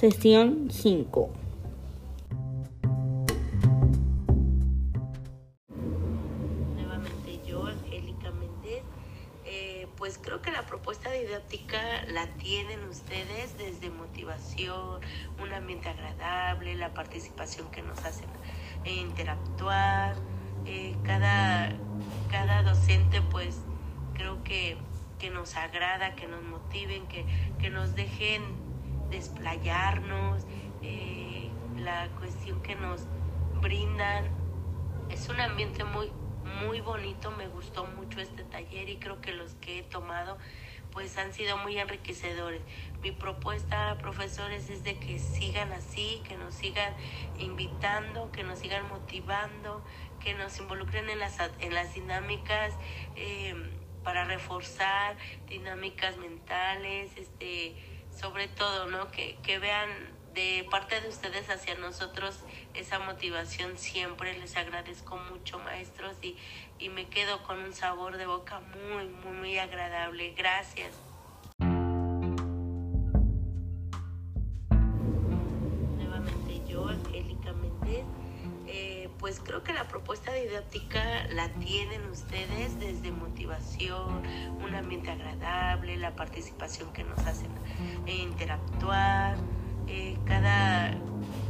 sesión 5. Nuevamente yo, Angélica Méndez. Eh, pues creo que la propuesta didáctica la tienen ustedes desde motivación, un ambiente agradable, la participación que nos hacen eh, interactuar. Eh, cada, cada docente pues creo que, que nos agrada, que nos motiven, que, que nos dejen desplayarnos, eh, la cuestión que nos brindan. Es un ambiente muy, muy bonito, me gustó mucho este taller y creo que los que he tomado pues han sido muy enriquecedores. Mi propuesta, profesores, es de que sigan así, que nos sigan invitando, que nos sigan motivando, que nos involucren en las, en las dinámicas eh, para reforzar dinámicas mentales, este, sobre todo, ¿no? Que, que vean de parte de ustedes hacia nosotros esa motivación siempre. Les agradezco mucho, maestros, y, y me quedo con un sabor de boca muy, muy, muy agradable. Gracias. Pues creo que la propuesta didáctica la tienen ustedes desde motivación, un ambiente agradable, la participación que nos hacen eh, interactuar. Eh, cada,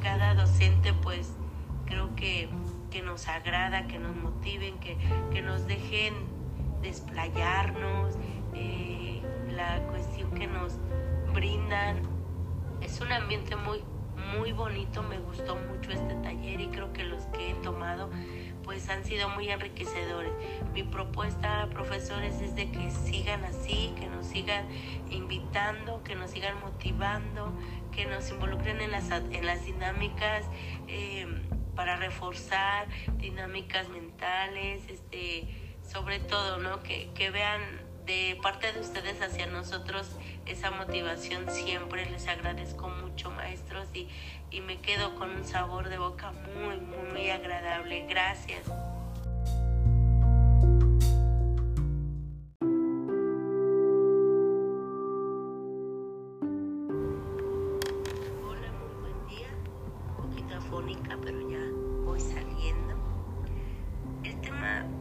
cada docente pues creo que, que nos agrada, que nos motiven, que, que nos dejen desplayarnos, eh, la cuestión que nos brindan. Es un ambiente muy, muy bonito, me gustó mucho este taller y creo que los que he tomado pues han sido muy enriquecedores. Mi propuesta, profesores, es de que sigan así, que nos sigan invitando, que nos sigan motivando, que nos involucren en las, en las dinámicas eh, para reforzar dinámicas mentales, este, sobre todo, ¿no? Que, que vean de parte de ustedes hacia nosotros esa motivación siempre. Les agradezco mucho, maestros, y, y me quedo con un sabor de boca muy, muy, muy agradable. Gracias.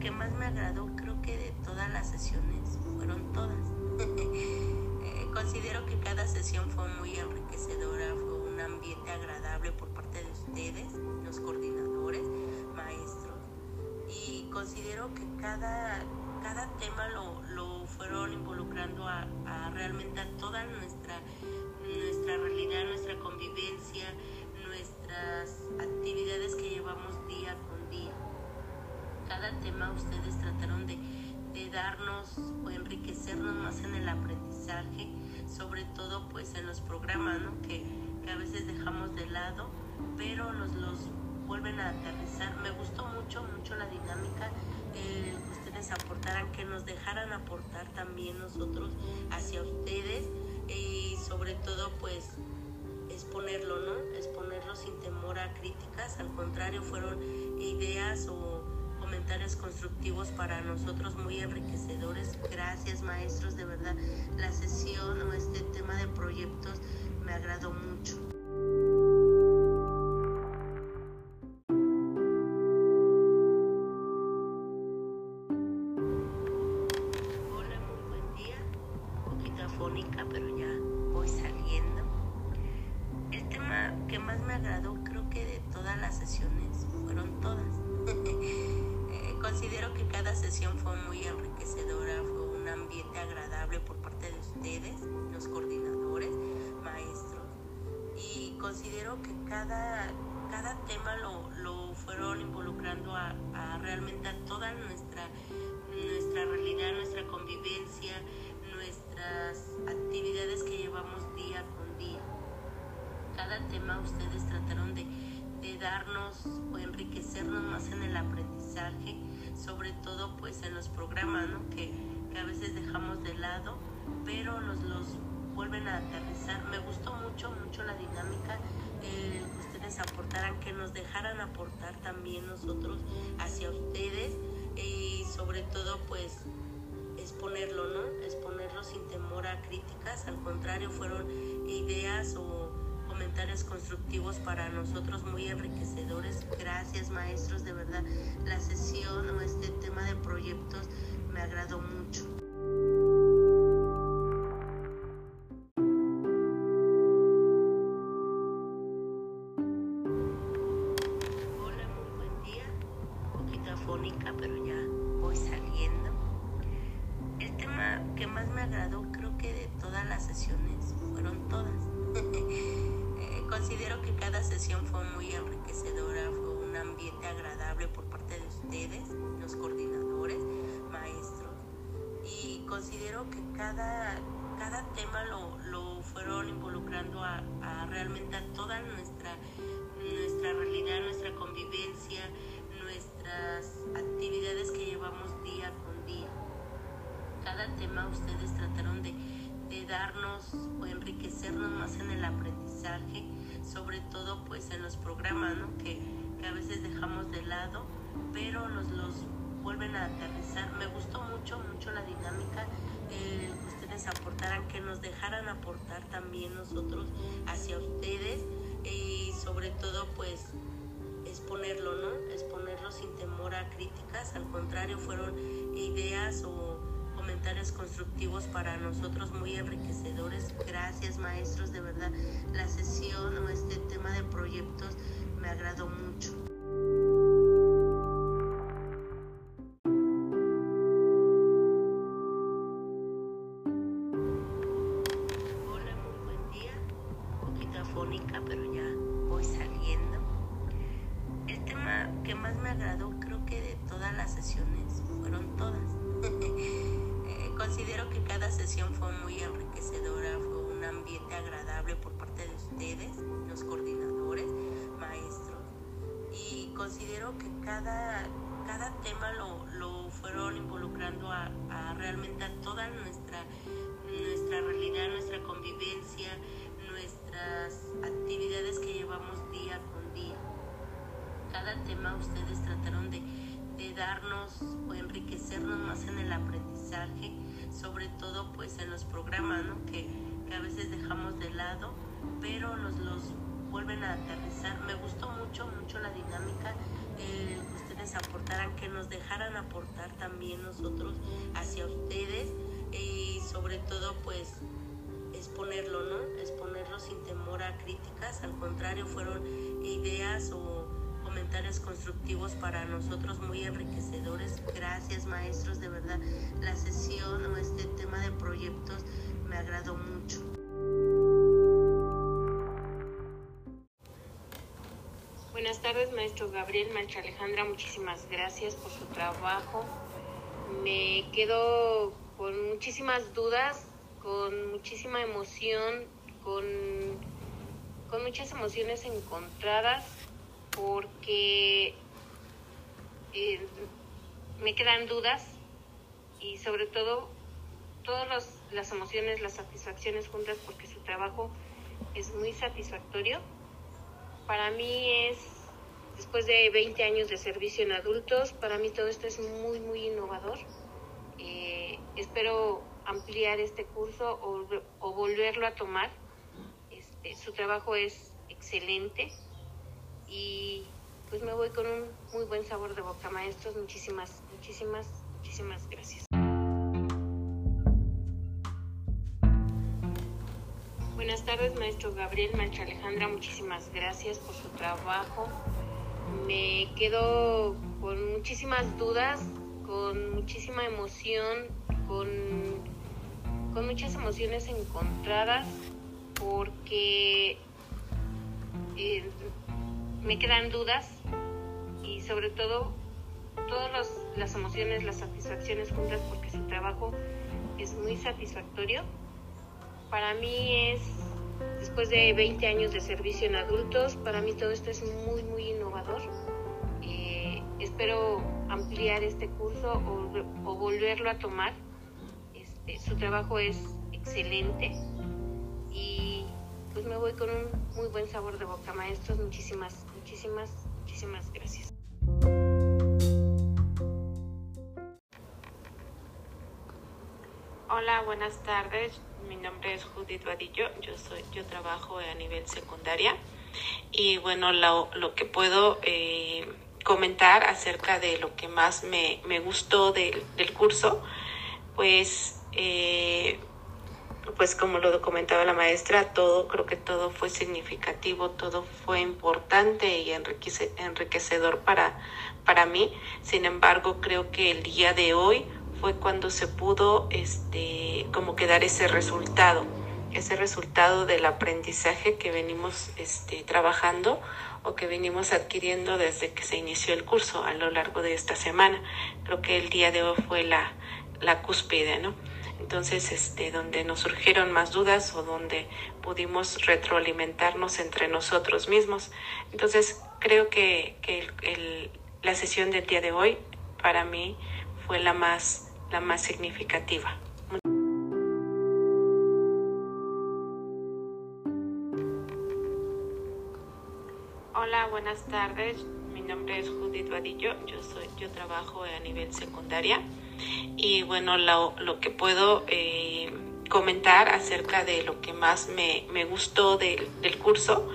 Que más me agradó, creo que de todas las sesiones, fueron todas. Eh, considero que cada sesión fue muy enriquecedora, fue un ambiente agradable por parte de ustedes, los coordinadores, maestros, y considero que cada, cada tema lo, lo fueron involucrando a, a realmente a toda nuestra, nuestra realidad, nuestra convivencia, nuestras actividades que llevamos día con día. Cada tema ustedes trataron de, de darnos o enriquecernos más en el aprendizaje, sobre todo pues en los programas ¿no? que, que a veces dejamos de lado, pero los, los vuelven a aterrizar. Me gustó mucho, mucho la dinámica eh, que ustedes aportaran, que nos dejaran aportar también nosotros hacia ustedes y sobre todo pues exponerlo, ¿no? Exponerlo sin temor a críticas, al contrario, fueron ideas o constructivos para nosotros muy enriquecedores. Gracias maestros, de verdad, la sesión o este tema de proyectos me agradó mucho. Dejaran aportar también nosotros hacia ustedes y sobre todo pues exponerlo, ¿no? Exponerlo sin temor a críticas, al contrario, fueron ideas o comentarios constructivos para nosotros muy enriquecedores. Gracias maestros, de verdad la sesión o este tema de proyectos me agradó mucho. Lado, pero nos los vuelven a aterrizar. Me gustó mucho, mucho la dinámica eh, que ustedes aportaran, que nos dejaran aportar también nosotros hacia ustedes y sobre todo pues exponerlo, ¿no? Exponerlo sin temor a críticas, al contrario, fueron ideas o comentarios constructivos para nosotros muy enriquecedores. Gracias maestros, de verdad la sesión o este tema de proyectos me agradó mucho. Todo pues en los programas ¿no? que, que a veces dejamos de lado, pero nos los vuelven a aterrizar. Me gustó mucho, mucho la dinámica eh, que ustedes aportaran, que nos dejaran aportar también nosotros hacia ustedes y sobre todo pues exponerlo, ¿no? Exponerlo sin temor a críticas, al contrario, fueron ideas o comentarios constructivos para nosotros muy enriquecedores. Gracias maestros, de verdad la sesión o este tema de proyectos me agradó mucho. Buenas tardes, maestro Gabriel, maestra Alejandra, muchísimas gracias por su trabajo. Me quedo con muchísimas dudas, con muchísima emoción, con, con muchas emociones encontradas, porque eh, me quedan dudas y sobre todo todas las emociones, las satisfacciones juntas, porque su trabajo es muy satisfactorio. Para mí es, después de 20 años de servicio en adultos, para mí todo esto es muy, muy innovador. Eh, espero ampliar este curso o, o volverlo a tomar. Este, su trabajo es excelente y pues me voy con un muy buen sabor de boca, maestros. Muchísimas, muchísimas, muchísimas gracias. Buenas tardes, maestro Gabriel, maestra Alejandra, muchísimas gracias por su trabajo. Me quedo con muchísimas dudas, con muchísima emoción, con, con muchas emociones encontradas, porque eh, me quedan dudas y sobre todo todas las emociones, las satisfacciones juntas, porque su trabajo es muy satisfactorio. Para mí es, después de 20 años de servicio en adultos, para mí todo esto es muy, muy innovador. Eh, espero ampliar este curso o, o volverlo a tomar. Este, su trabajo es excelente y pues me voy con un muy buen sabor de boca, maestros. Muchísimas, muchísimas, muchísimas gracias. Hola, buenas tardes. Mi nombre es Judith Vadillo. Yo soy, yo trabajo a nivel secundaria y bueno, lo, que puedo eh, comentar acerca de lo que más me, gustó del, del curso, pues eh, pues como lo comentaba la maestra, todo, creo que todo fue significativo, todo fue importante y enriquecedor para, para mí. Sin embargo, creo que el día de hoy fue cuando se pudo, este, como que dar ese resultado, ese resultado del aprendizaje que venimos, este, trabajando o que venimos adquiriendo desde que se inició el curso a lo largo de esta semana. Creo que el día de hoy fue la, la cúspide, ¿no? Entonces este, donde nos surgieron más dudas o donde pudimos retroalimentarnos entre nosotros mismos. Entonces creo que, que el, la sesión del día de hoy para mí fue la más, la más significativa. Hola, buenas tardes. Mi nombre es Judith Vadillo. Yo soy, yo trabajo a nivel secundaria y bueno, lo, lo que puedo eh, comentar acerca de lo que más me, me gustó del, curso,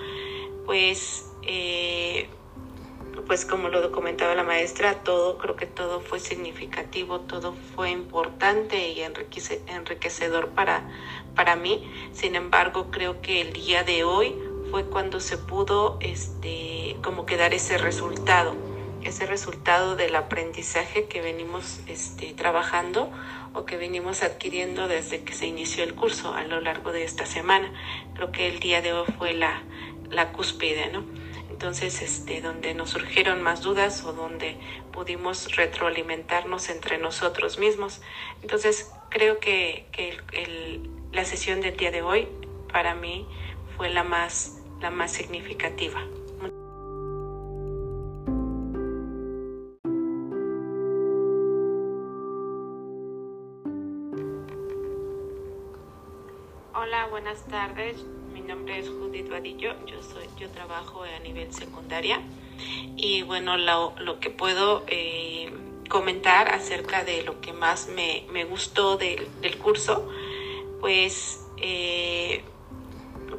pues, eh, pues como lo comentaba la maestra, todo, creo que todo fue significativo, todo fue importante y enriquecedor para, para mí. Sin embargo, creo que el día de hoy fue cuando se pudo este, como que dar ese resultado ese resultado del aprendizaje que venimos este, trabajando o que venimos adquiriendo desde que se inició el curso a lo largo de esta semana. Creo que el día de hoy fue la, la cúspide, ¿no? Entonces, este, donde nos surgieron más dudas o donde pudimos retroalimentarnos entre nosotros mismos. Entonces, creo que, que el, la sesión del día de hoy para mí fue la más, la más significativa. Buenas tardes. Mi nombre es Judith Vadillo. Yo soy, yo trabajo a nivel secundaria y bueno, lo, que puedo eh, comentar acerca de lo que más me, me gustó del, del, curso, pues, eh,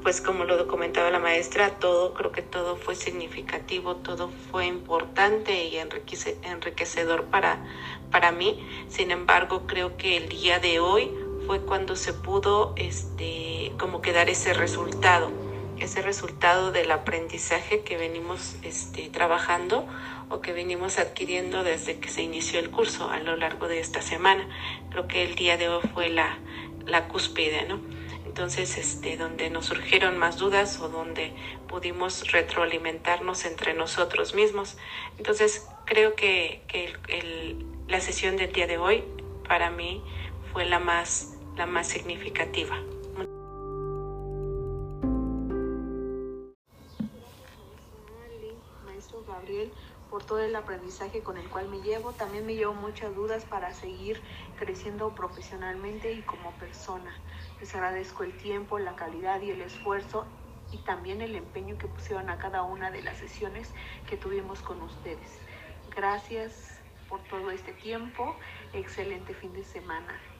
pues como lo comentaba la maestra, todo, creo que todo fue significativo, todo fue importante y enriquecedor para, para mí. Sin embargo, creo que el día de hoy fue cuando se pudo este, como que dar ese resultado, ese resultado del aprendizaje que venimos este, trabajando o que venimos adquiriendo desde que se inició el curso a lo largo de esta semana. Creo que el día de hoy fue la, la cúspide, ¿no? Entonces, este, donde nos surgieron más dudas o donde pudimos retroalimentarnos entre nosotros mismos. Entonces, creo que, que el, el, la sesión del día de hoy para mí fue la más la más significativa. Maestro Gabriel, por todo el aprendizaje con el cual me llevo. También me llevo muchas dudas para seguir creciendo profesionalmente y como persona. Les agradezco el tiempo, la calidad y el esfuerzo y también el empeño que pusieron a cada una de las sesiones que tuvimos con ustedes. Gracias por todo este tiempo. Excelente fin de semana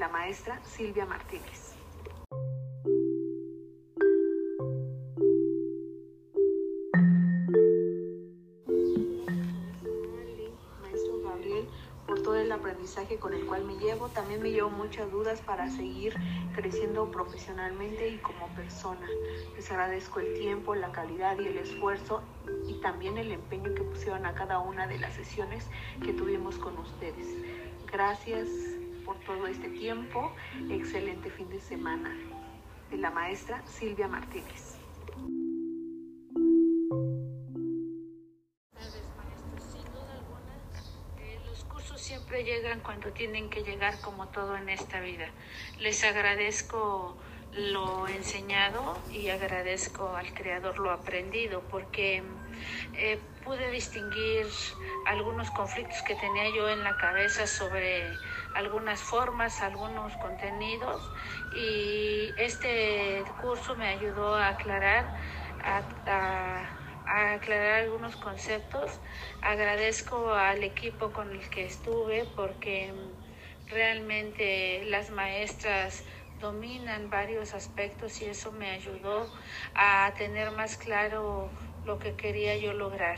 la maestra Silvia Martínez. Maestro Gabriel, por todo el aprendizaje con el cual me llevo, también me llevo muchas dudas para seguir creciendo profesionalmente y como persona. Les agradezco el tiempo, la calidad y el esfuerzo y también el empeño que pusieron a cada una de las sesiones que tuvimos con ustedes. Gracias por todo este tiempo. Excelente fin de semana de la maestra Silvia Martínez. Siempre llegan cuando tienen que llegar como todo en esta vida. Les agradezco lo enseñado y agradezco al creador lo aprendido porque eh, pude distinguir algunos conflictos que tenía yo en la cabeza sobre algunas formas, algunos contenidos y este curso me ayudó a aclarar, a, aclarar algunos conceptos. Agradezco al equipo con el que estuve porque Realmente las maestras dominan varios aspectos y eso me ayudó a tener más claro lo que quería yo lograr.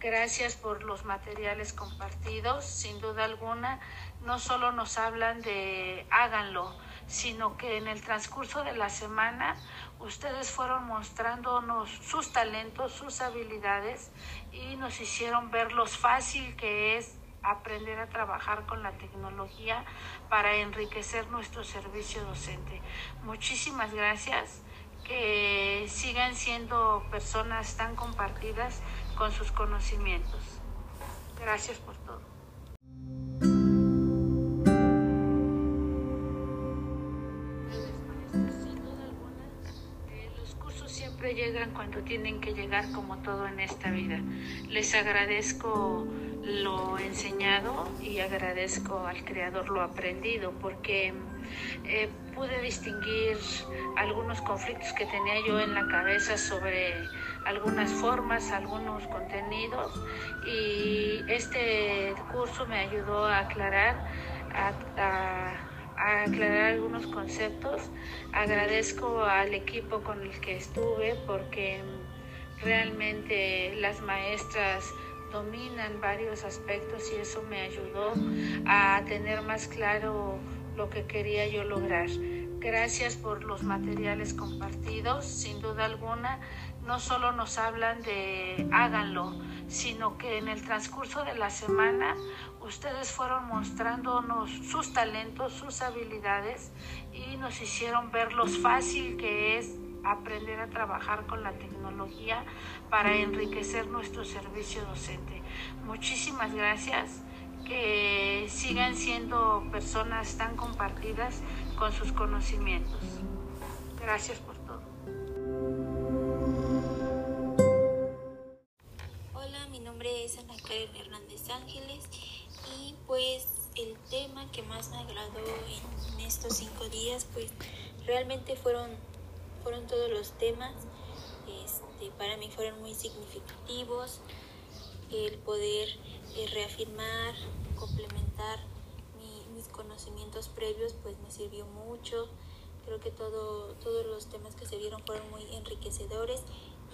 Gracias por los materiales compartidos, sin duda alguna, no solo nos hablan de háganlo, sino que en el transcurso de la semana ustedes fueron mostrándonos sus talentos, sus habilidades y nos hicieron ver lo fácil que es aprender a trabajar con la tecnología para enriquecer nuestro servicio docente. Muchísimas gracias. Que sigan siendo personas tan compartidas con sus conocimientos. Gracias por todo. Siempre llegan cuando tienen que llegar como todo en esta vida. Les agradezco lo enseñado y agradezco al creador lo aprendido porque eh, pude distinguir algunos conflictos que tenía yo en la cabeza sobre algunas formas, algunos contenidos y este curso me ayudó a aclarar, a, aclarar algunos conceptos. Agradezco al equipo con el que estuve porque realmente las maestras dominan varios aspectos y eso me ayudó a tener más claro lo que quería yo lograr. Gracias por los materiales compartidos, sin duda alguna, no solo nos hablan de háganlo, sino que en el transcurso de la semana ustedes fueron mostrándonos sus talentos, sus habilidades y nos hicieron ver lo fácil que es aprender a trabajar con la tecnología para enriquecer nuestro servicio docente. Muchísimas gracias. Que sigan siendo personas tan compartidas con sus conocimientos. Gracias por todo. Hola, mi nombre es Ana Karen Hernández Ángeles y pues el tema que más me agradó en estos cinco días pues realmente fueron fueron todos los temas, este, para mí fueron muy significativos, el poder eh, reafirmar, complementar mis conocimientos previos, pues me sirvió mucho. Creo que todo, todos los temas que se vieron fueron muy enriquecedores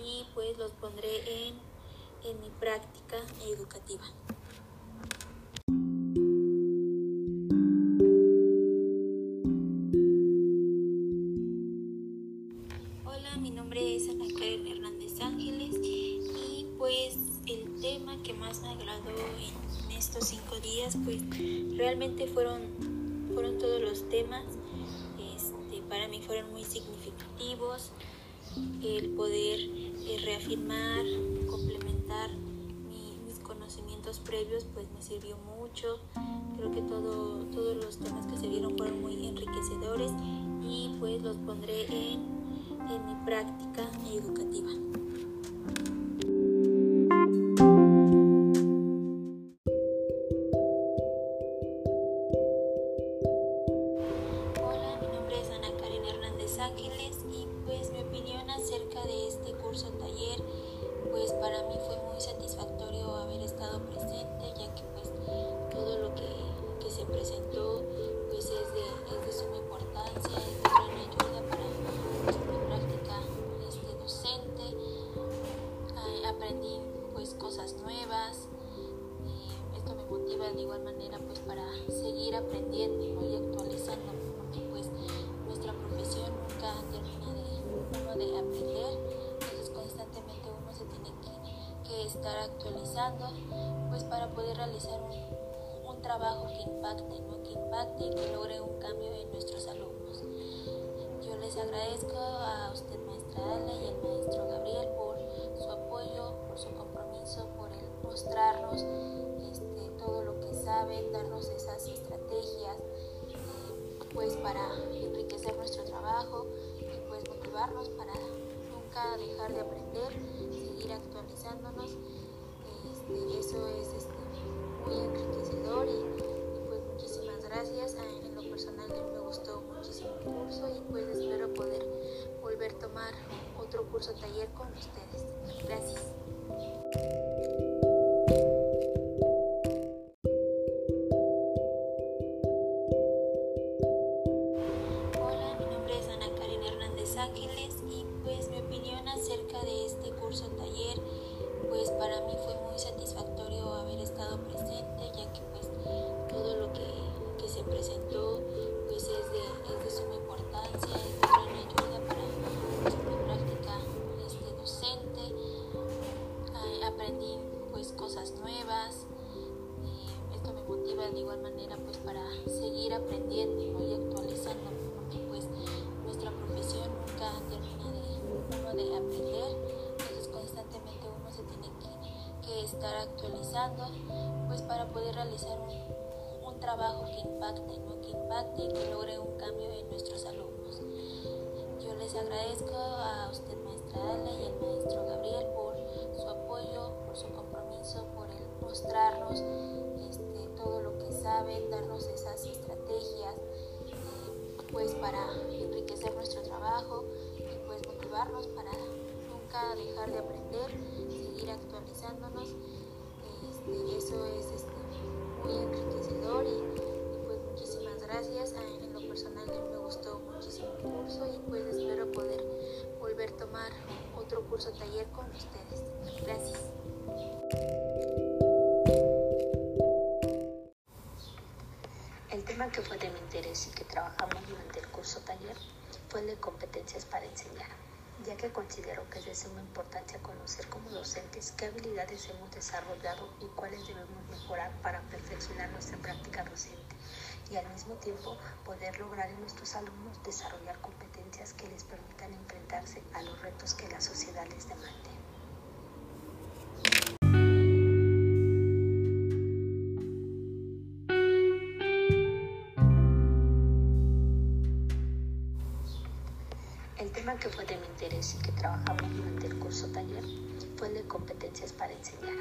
y pues los pondré en, en mi práctica educativa. Realmente fueron, fueron todos los temas, este, para mí fueron muy significativos, el poder eh, reafirmar, complementar mis conocimientos previos, pues me sirvió mucho, creo que todo, todos los temas que se vieron fueron muy enriquecedores y pues los pondré en, en mi práctica educativa. Pues para poder realizar un, un trabajo que impacte ¿no? que impacte y que logre un cambio en nuestros alumnos yo les agradezco a usted maestra Ale y al maestro Gabriel por su apoyo por su compromiso por el mostrarnos saben darnos esas estrategias eh, pues para enriquecer nuestro trabajo y pues motivarnos para nunca dejar de aprender, seguir actualizándonos y eso es este, muy enriquecedor y, pues muchísimas gracias. En lo personal me gustó muchísimo el curso y pues espero poder volver a tomar otro curso taller con ustedes. Gracias. Hola, mi nombre es Ana Karen Hernández Ángeles y pues mi opinión acerca de este curso taller pues para mí fue muy satisfactorio haber estado presente ya que pues todo lo que, que se presentó pues es de, es de suma importancia, es de gran ayuda para pues, mi práctica este, docente. Aprendí pues cosas nuevas. Eh, esto me motiva de igual manera pues para seguir aprendiendo actualizando pues para poder realizar un, trabajo que impacte, ¿no? que impacte y que logre un cambio en nuestros alumnos. Yo les agradezco a usted maestra Ale y al maestro Gabriel por su apoyo, por su compromiso, por el mostrarnos este, todo lo que saben, darnos esas estrategias eh, pues para enriquecer nuestro trabajo y pues motivarnos para nunca dejar de aprender, seguir actualizándonos. Este, eso es este, muy enriquecedor y, y, pues muchísimas gracias. En lo personal me gustó muchísimo el curso y pues espero poder volver a tomar otro curso taller con ustedes. Gracias. El tema que fue de mi interés y que trabajamos durante el curso taller fue el de competencias para enseñar, ya que considero que es de suma importancia conocer como docentes qué habilidades hemos desarrollado y cuáles debemos mejorar para perfeccionar nuestra práctica docente y al mismo tiempo poder lograr en nuestros alumnos desarrollar competencias que les permitan enfrentarse a los retos que la sociedad les demande. El de competencias para enseñar,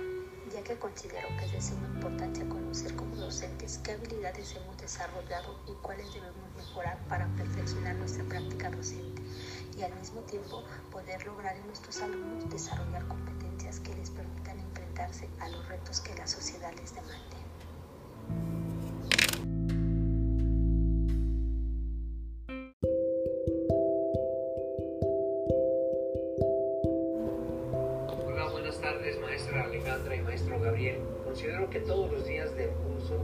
ya que considero que es de suma importancia conocer como docentes qué habilidades hemos desarrollado y cuáles debemos mejorar para perfeccionar nuestra práctica docente y al mismo tiempo poder lograr en nuestros alumnos desarrollar competencias que les permitan enfrentarse a los retos que la sociedad les demande. Maestro Gabriel. Considero que todos los días del curso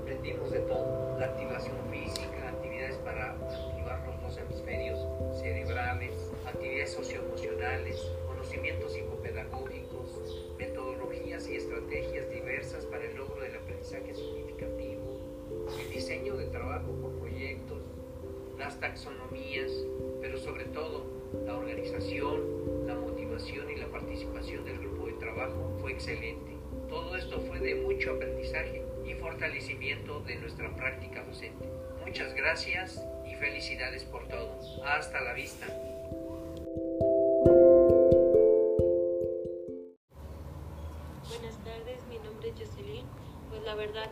aprendimos de todo. La activación física, actividades para activar los dos hemisferios cerebrales, actividades socioemocionales, conocimientos psicopedagógicos, metodologías y estrategias diversas para el logro del aprendizaje significativo, el diseño de trabajo por proyectos, las taxonomías, pero sobre todo la organización, la motivación y la participación del grupo de trabajo fue excelente. Todo esto fue de mucho aprendizaje y fortalecimiento de nuestra práctica docente. Muchas gracias y felicidades por todo. Hasta la vista.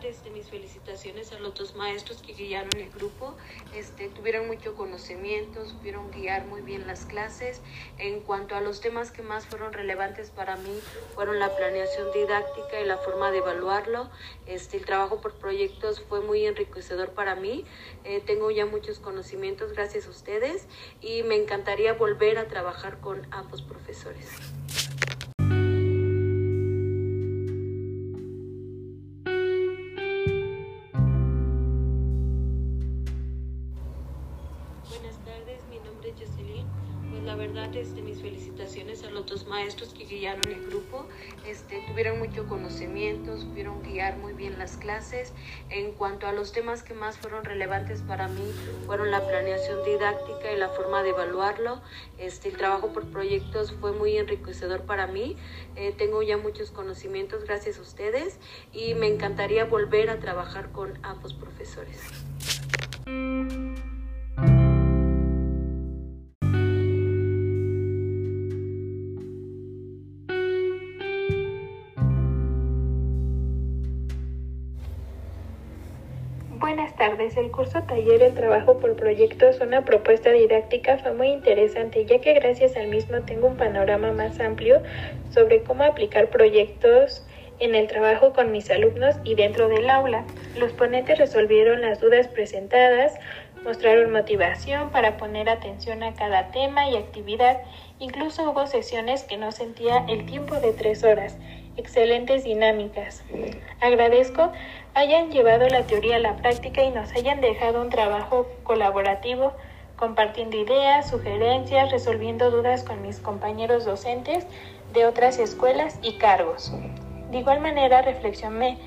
Este, mis felicitaciones a los dos maestros que guiaron el grupo. Este, tuvieron mucho conocimiento, supieron guiar muy bien las clases. En cuanto a los temas que más fueron relevantes para mí, fueron la planeación didáctica y la forma de evaluarlo. Este, el trabajo por proyectos fue muy enriquecedor para mí. Eh, tengo ya muchos conocimientos gracias a ustedes y me encantaría volver a trabajar con ambos profesores. A los dos maestros que guiaron el grupo. Este, tuvieron mucho conocimiento, supieron guiar muy bien las clases. En cuanto a los temas que más fueron relevantes para mí, fueron la planeación didáctica y la forma de evaluarlo. Este, el trabajo por proyectos fue muy enriquecedor para mí. Eh, tengo ya muchos conocimientos gracias a ustedes y me encantaría volver a trabajar con ambos profesores. Tardes. El curso taller El trabajo por proyectos, una propuesta didáctica, fue muy interesante, ya que gracias al mismo tengo un panorama más amplio sobre cómo aplicar proyectos en el trabajo con mis alumnos y dentro del aula. Los ponentes resolvieron las dudas presentadas, Mostraron motivación para poner atención a cada tema y actividad. Incluso hubo sesiones que no sentía el tiempo de tres horas. Excelentes dinámicas. Agradezco hayan llevado la teoría a la práctica y nos hayan dejado un trabajo colaborativo, compartiendo ideas, sugerencias, resolviendo dudas con mis compañeros docentes de otras escuelas y cargos. De igual manera reflexioné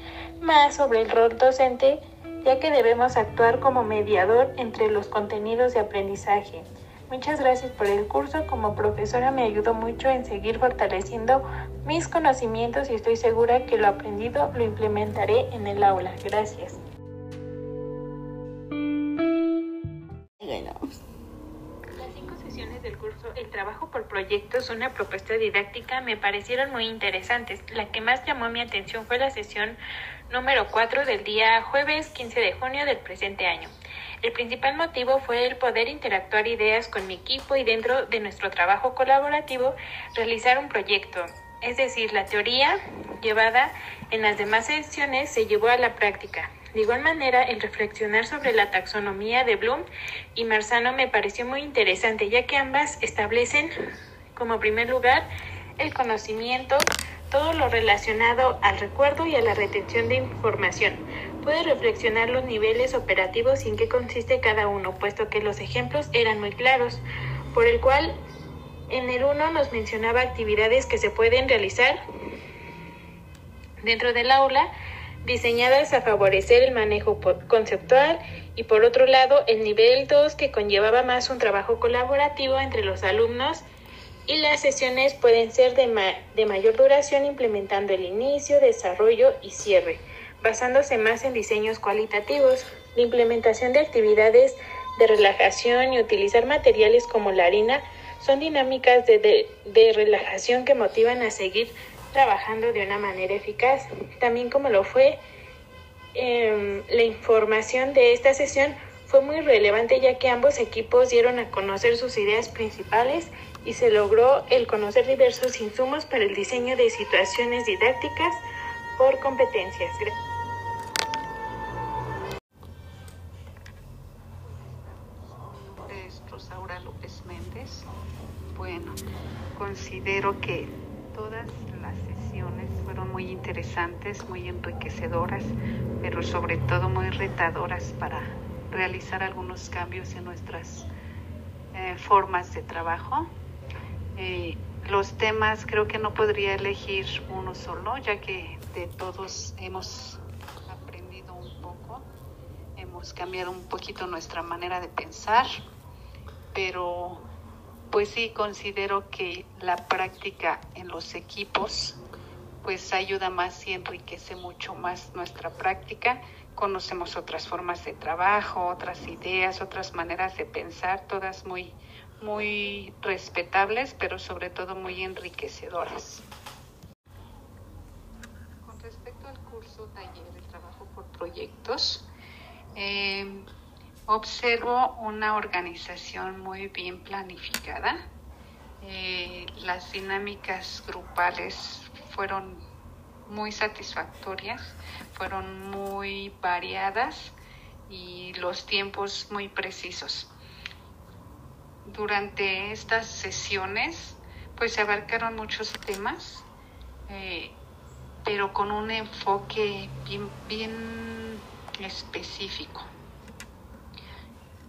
más sobre el rol docente ya que debemos actuar como mediador entre los contenidos de aprendizaje. Muchas gracias por el curso. Como profesora me ayudó mucho en seguir fortaleciendo mis conocimientos y estoy segura que lo aprendido lo implementaré en el aula. Gracias. Las cinco sesiones del curso El trabajo por proyectos, una propuesta didáctica, me parecieron muy interesantes. La que más llamó mi atención fue la sesión número 4 del día jueves 15 de junio del presente año. El principal motivo fue el poder interactuar ideas con mi equipo y dentro de nuestro trabajo colaborativo realizar un proyecto. Es decir, la teoría llevada en las demás sesiones se llevó a la práctica. De igual manera, el reflexionar sobre la taxonomía de Bloom y Marzano me pareció muy interesante, ya que ambas establecen como primer lugar el conocimiento, todo lo relacionado al recuerdo y a la retención de información. Puede reflexionar los niveles operativos y en qué consiste cada uno, puesto que los ejemplos eran muy claros, por el cual en el uno nos mencionaba actividades que se pueden realizar dentro del aula diseñadas a favorecer el manejo conceptual y por otro lado el nivel 2 que conllevaba más un trabajo colaborativo entre los alumnos y las sesiones pueden ser de, de mayor duración implementando el inicio, desarrollo y cierre, basándose más en diseños cualitativos, la implementación de actividades de relajación y utilizar materiales como la harina son dinámicas de, de, relajación que motivan a seguir trabajando de una manera eficaz, también como lo fue eh, la información de esta sesión fue muy relevante ya que ambos equipos dieron a conocer sus ideas principales y se logró el conocer diversos insumos para el diseño de situaciones didácticas por competencias. Es Rosaura López Méndez. Bueno, considero que todas las sesiones fueron muy interesantes, muy enriquecedoras, pero sobre todo muy retadoras para realizar algunos cambios en nuestras eh, formas de trabajo. Eh, los temas creo que no podría elegir uno solo, ya que de todos hemos aprendido un poco, hemos cambiado un poquito nuestra manera de pensar, pero pues sí considero que la práctica en los equipos pues ayuda más y enriquece mucho más nuestra práctica. Conocemos otras formas de trabajo, otras ideas, otras maneras de pensar, todas muy muy respetables, pero sobre todo muy enriquecedoras. Con respecto al curso taller de trabajo por proyectos, eh, observo una organización muy bien planificada. Eh, las dinámicas grupales fueron muy satisfactorias, fueron muy variadas y los tiempos muy precisos durante estas sesiones pues se abarcaron muchos temas, eh, pero con un enfoque bien, bien específico.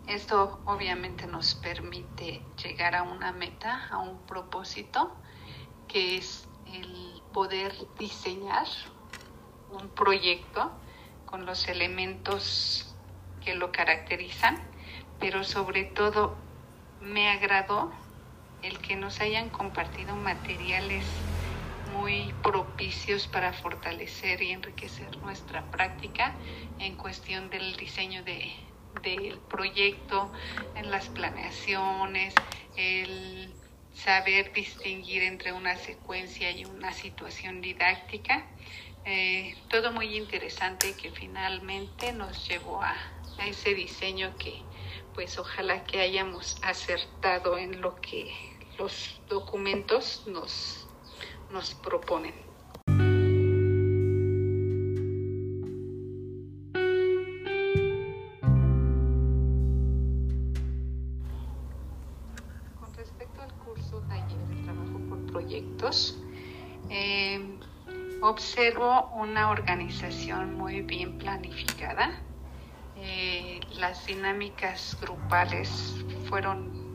Esto obviamente nos permite llegar a una meta, a un propósito, que es el poder diseñar un proyecto con los elementos que lo caracterizan, pero sobre todo me agradó el que nos hayan compartido materiales muy propicios para fortalecer y enriquecer nuestra práctica en cuestión del diseño de, del proyecto, en las planeaciones, el saber distinguir entre una secuencia y una situación didáctica. Eh, todo muy interesante que finalmente nos llevó a ese diseño que pues ojalá que hayamos acertado en lo que los documentos nos, nos proponen. Eh, observo una organización muy bien planificada. Eh, las dinámicas grupales fueron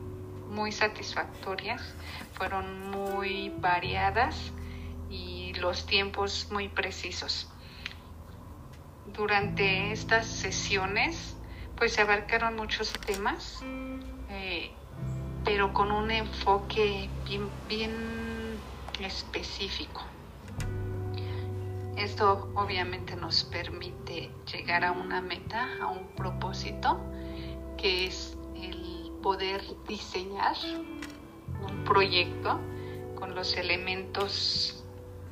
muy satisfactorias, fueron muy variadas y los tiempos muy precisos. Durante estas sesiones pues se abarcaron muchos temas, eh, pero con un enfoque bien específico. Esto obviamente nos permite llegar a una meta, a un propósito, que es el poder diseñar un proyecto con los elementos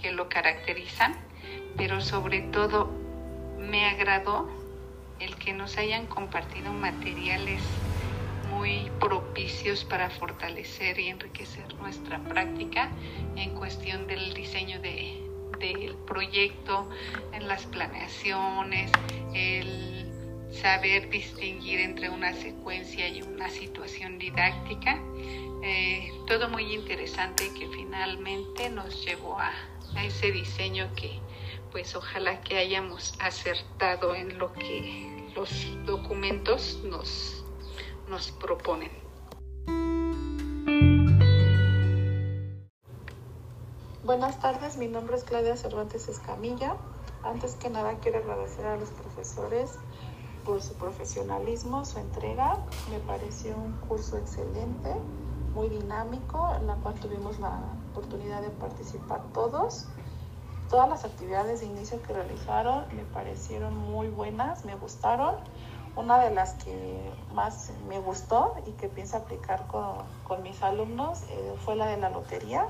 que lo caracterizan, pero sobre todo me agradó el que nos hayan compartido materiales propicios para fortalecer y enriquecer nuestra práctica en cuestión del diseño de, del proyecto, en las planeaciones, el saber distinguir entre una secuencia y una situación didáctica. Eh, todo muy interesante que finalmente nos llevó a, a ese diseño que pues ojalá que hayamos acertado en lo que los documentos nos, nos proponen. Buenas tardes, mi nombre es Claudia Cervantes Escamilla. Antes que nada quiero agradecer a los profesores por su profesionalismo, su entrega. Me pareció un curso excelente, muy dinámico, en la cual tuvimos la oportunidad de participar todos. Todas las actividades de inicio que realizaron me parecieron muy buenas, me gustaron. Una de las que más me gustó y que pienso aplicar con, con mis alumnos eh, fue la de la lotería.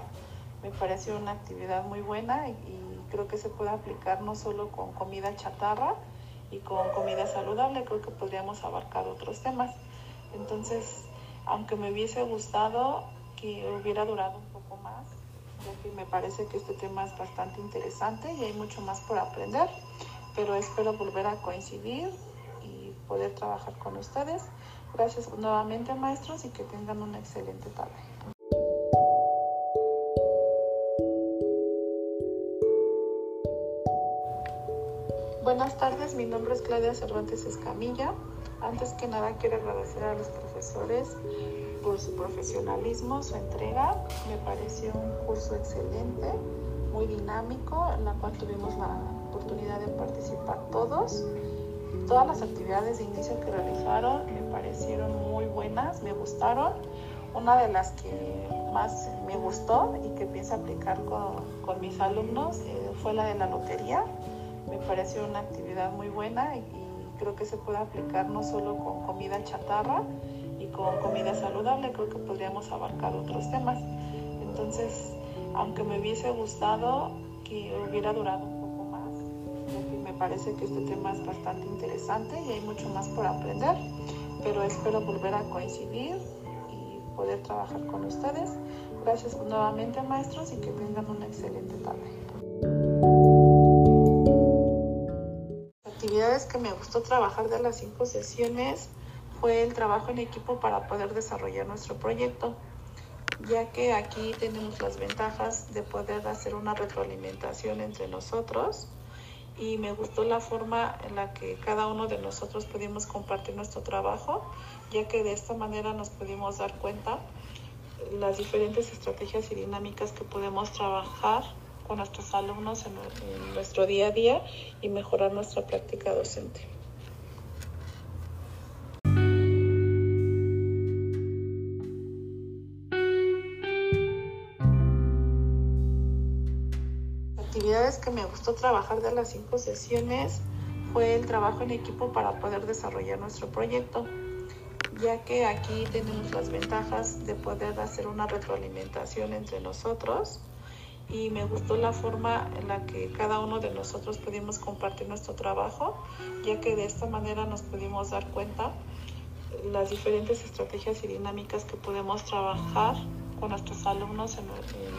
Me pareció una actividad muy buena y, creo que se puede aplicar no solo con comida chatarra y con comida saludable, creo que podríamos abarcar otros temas. Entonces, aunque me hubiese gustado que hubiera durado un poco más, me parece que este tema es bastante interesante y hay mucho más por aprender, pero espero volver a coincidir poder trabajar con ustedes. Gracias nuevamente maestros y que tengan una excelente tarde. Buenas tardes, mi nombre es Claudia Cervantes Escamilla. Antes que nada quiero agradecer a los profesores por su profesionalismo, su entrega. Me pareció un curso excelente, muy dinámico, en la cual tuvimos la oportunidad de participar todos. Todas las actividades de inicio que realizaron me parecieron muy buenas, me gustaron. Una de las que más me gustó y que pienso aplicar con, con mis alumnos eh, fue la de la lotería. Me pareció una actividad muy buena y, y creo que se puede aplicar no solo con comida chatarra, y con comida saludable creo que podríamos abarcar otros temas. Entonces, aunque me hubiese gustado que hubiera durado parece que este tema es bastante interesante y hay mucho más por aprender, pero espero volver a coincidir y poder trabajar con ustedes. Gracias nuevamente maestros y que tengan una excelente tarde. Actividades que me gustó trabajar de las cinco sesiones fue el trabajo en equipo para poder desarrollar nuestro proyecto, ya que aquí tenemos las ventajas de poder hacer una retroalimentación entre nosotros y me gustó la forma en la que cada uno de nosotros pudimos compartir nuestro trabajo, ya que de esta manera nos pudimos dar cuenta las diferentes estrategias y dinámicas que podemos trabajar con nuestros alumnos en, en nuestro día a día y mejorar nuestra práctica docente. Que me gustó trabajar de las cinco sesiones fue el trabajo en equipo para poder desarrollar nuestro proyecto, ya que aquí tenemos las ventajas de poder hacer una retroalimentación entre nosotros y me gustó la forma en la que cada uno de nosotros pudimos compartir nuestro trabajo, ya que de esta manera nos pudimos dar cuenta las diferentes estrategias y dinámicas que podemos trabajar con nuestros alumnos en,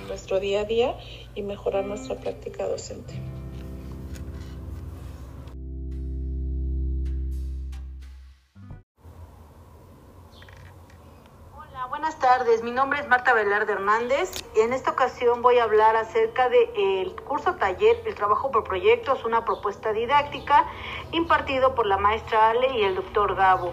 nuestro día a día y mejorar nuestra práctica docente. Hola, buenas tardes. Mi nombre es Marta Velarde Hernández. En esta ocasión voy a hablar acerca del curso taller El trabajo por proyectos, una propuesta didáctica impartido por la maestra Ale y el doctor Gabo.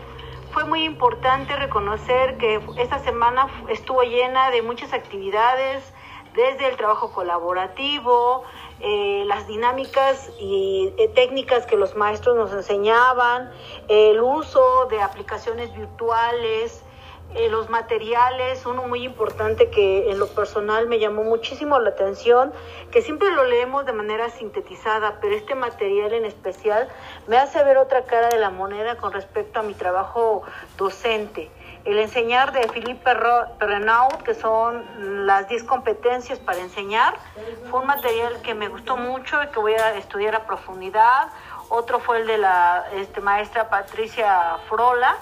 Fue muy importante reconocer que esta semana estuvo llena de muchas actividades, desde el trabajo colaborativo, eh, las dinámicas y eh, técnicas que los maestros nos enseñaban, el uso de aplicaciones virtuales, eh, los materiales, uno muy importante que en lo personal me llamó muchísimo la atención, que siempre lo leemos de manera sintetizada, pero este material en especial me hace ver otra cara de la moneda con respecto a mi trabajo docente. El enseñar de Philippe Renaud, que son las 10 competencias para enseñar, fue un material que me gustó mucho y que voy a estudiar a profundidad. Otro fue el de la este, maestra Patricia Frola,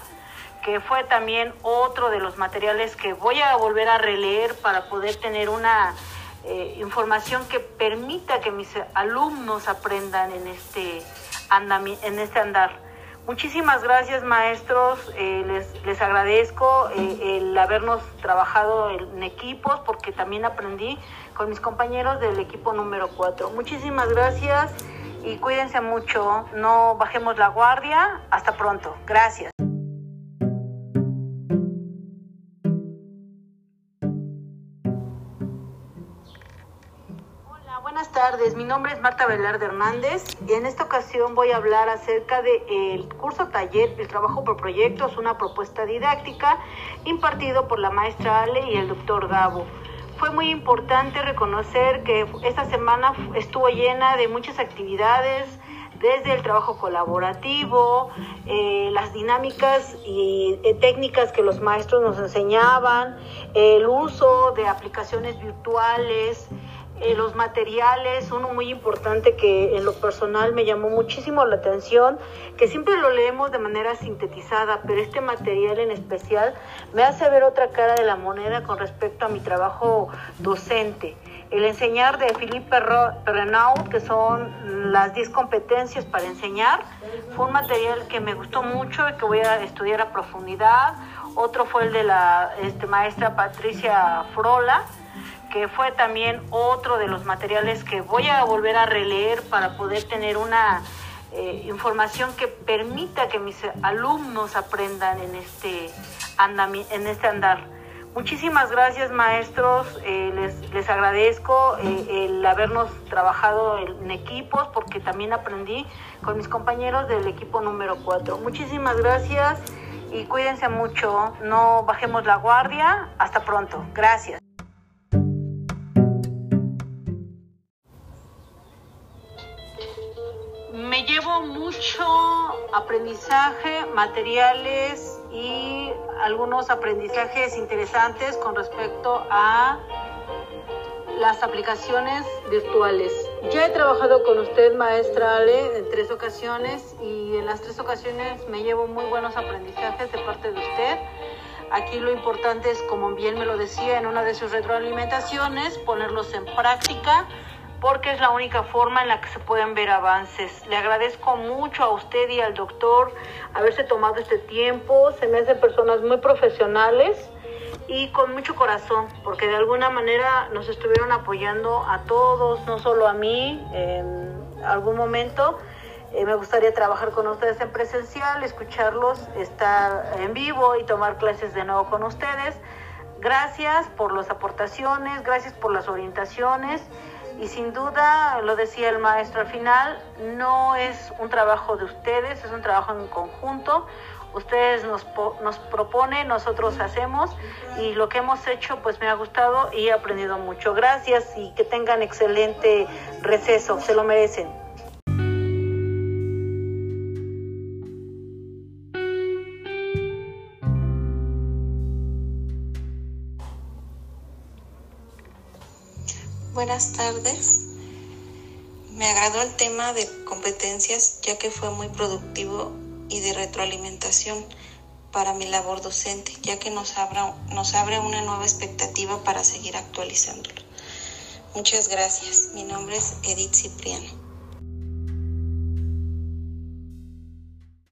que fue también otro de los materiales que voy a volver a releer para poder tener una eh, información que permita que mis alumnos aprendan en este, en este andar. Muchísimas gracias maestros, eh, les, les, agradezco eh, el habernos trabajado en equipos porque también aprendí con mis compañeros del equipo número 4. Muchísimas gracias y cuídense mucho, no bajemos la guardia, hasta pronto, gracias. Tardes. Mi nombre es Marta Velarde Hernández y en esta ocasión voy a hablar acerca del curso taller El trabajo por proyectos, una propuesta didáctica impartido por la maestra Ale y el doctor Gabo. Fue muy importante reconocer que esta semana estuvo llena de muchas actividades, desde el trabajo colaborativo, eh, las dinámicas y eh, técnicas que los maestros nos enseñaban, el uso de aplicaciones virtuales, eh, los materiales, uno muy importante que en lo personal me llamó muchísimo la atención, que siempre lo leemos de manera sintetizada, pero este material en especial me hace ver otra cara de la moneda con respecto a mi trabajo docente. El enseñar de Philippe Renaud, que son las 10 competencias para enseñar, fue un material que me gustó mucho y que voy a estudiar a profundidad. Otro fue el de la este, maestra Patricia Frola, fue también otro de los materiales que voy a volver a releer para poder tener una eh, información que permita que mis alumnos aprendan en este, en este andar. Muchísimas gracias maestros, eh, les, les, agradezco eh, el habernos trabajado en equipos porque también aprendí con mis compañeros del equipo número 4. Muchísimas gracias y cuídense mucho, no bajemos la guardia, hasta pronto, gracias. Llevo mucho aprendizaje, materiales y algunos aprendizajes interesantes con respecto a las aplicaciones virtuales. Ya he trabajado con usted, maestra Ale, en tres ocasiones y en las tres ocasiones me llevo muy buenos aprendizajes de parte de usted. Aquí lo importante es, como bien me lo decía en una de sus retroalimentaciones, ponerlos en práctica porque es la única forma en la que se pueden ver avances. Le agradezco mucho a usted y al doctor haberse tomado este tiempo. Se me hacen personas muy profesionales y con mucho corazón, porque de alguna manera nos estuvieron apoyando a todos, no solo a mí. En algún momento eh, me gustaría trabajar con ustedes en presencial, escucharlos, estar en vivo y tomar clases de nuevo con ustedes. Gracias por las aportaciones, gracias por las orientaciones y sin duda, lo decía el maestro al final, no es un trabajo de ustedes, es un trabajo en conjunto. Ustedes nos, nos proponen, nosotros hacemos y lo que hemos hecho pues me ha gustado y he aprendido mucho. Gracias y que tengan excelente receso, se lo merecen. Buenas tardes. Me agradó el tema de competencias ya que fue muy productivo y de retroalimentación para mi labor docente, ya que nos, nos abre una nueva expectativa para seguir actualizándolo. Muchas gracias. Mi nombre es Edith Cipriano.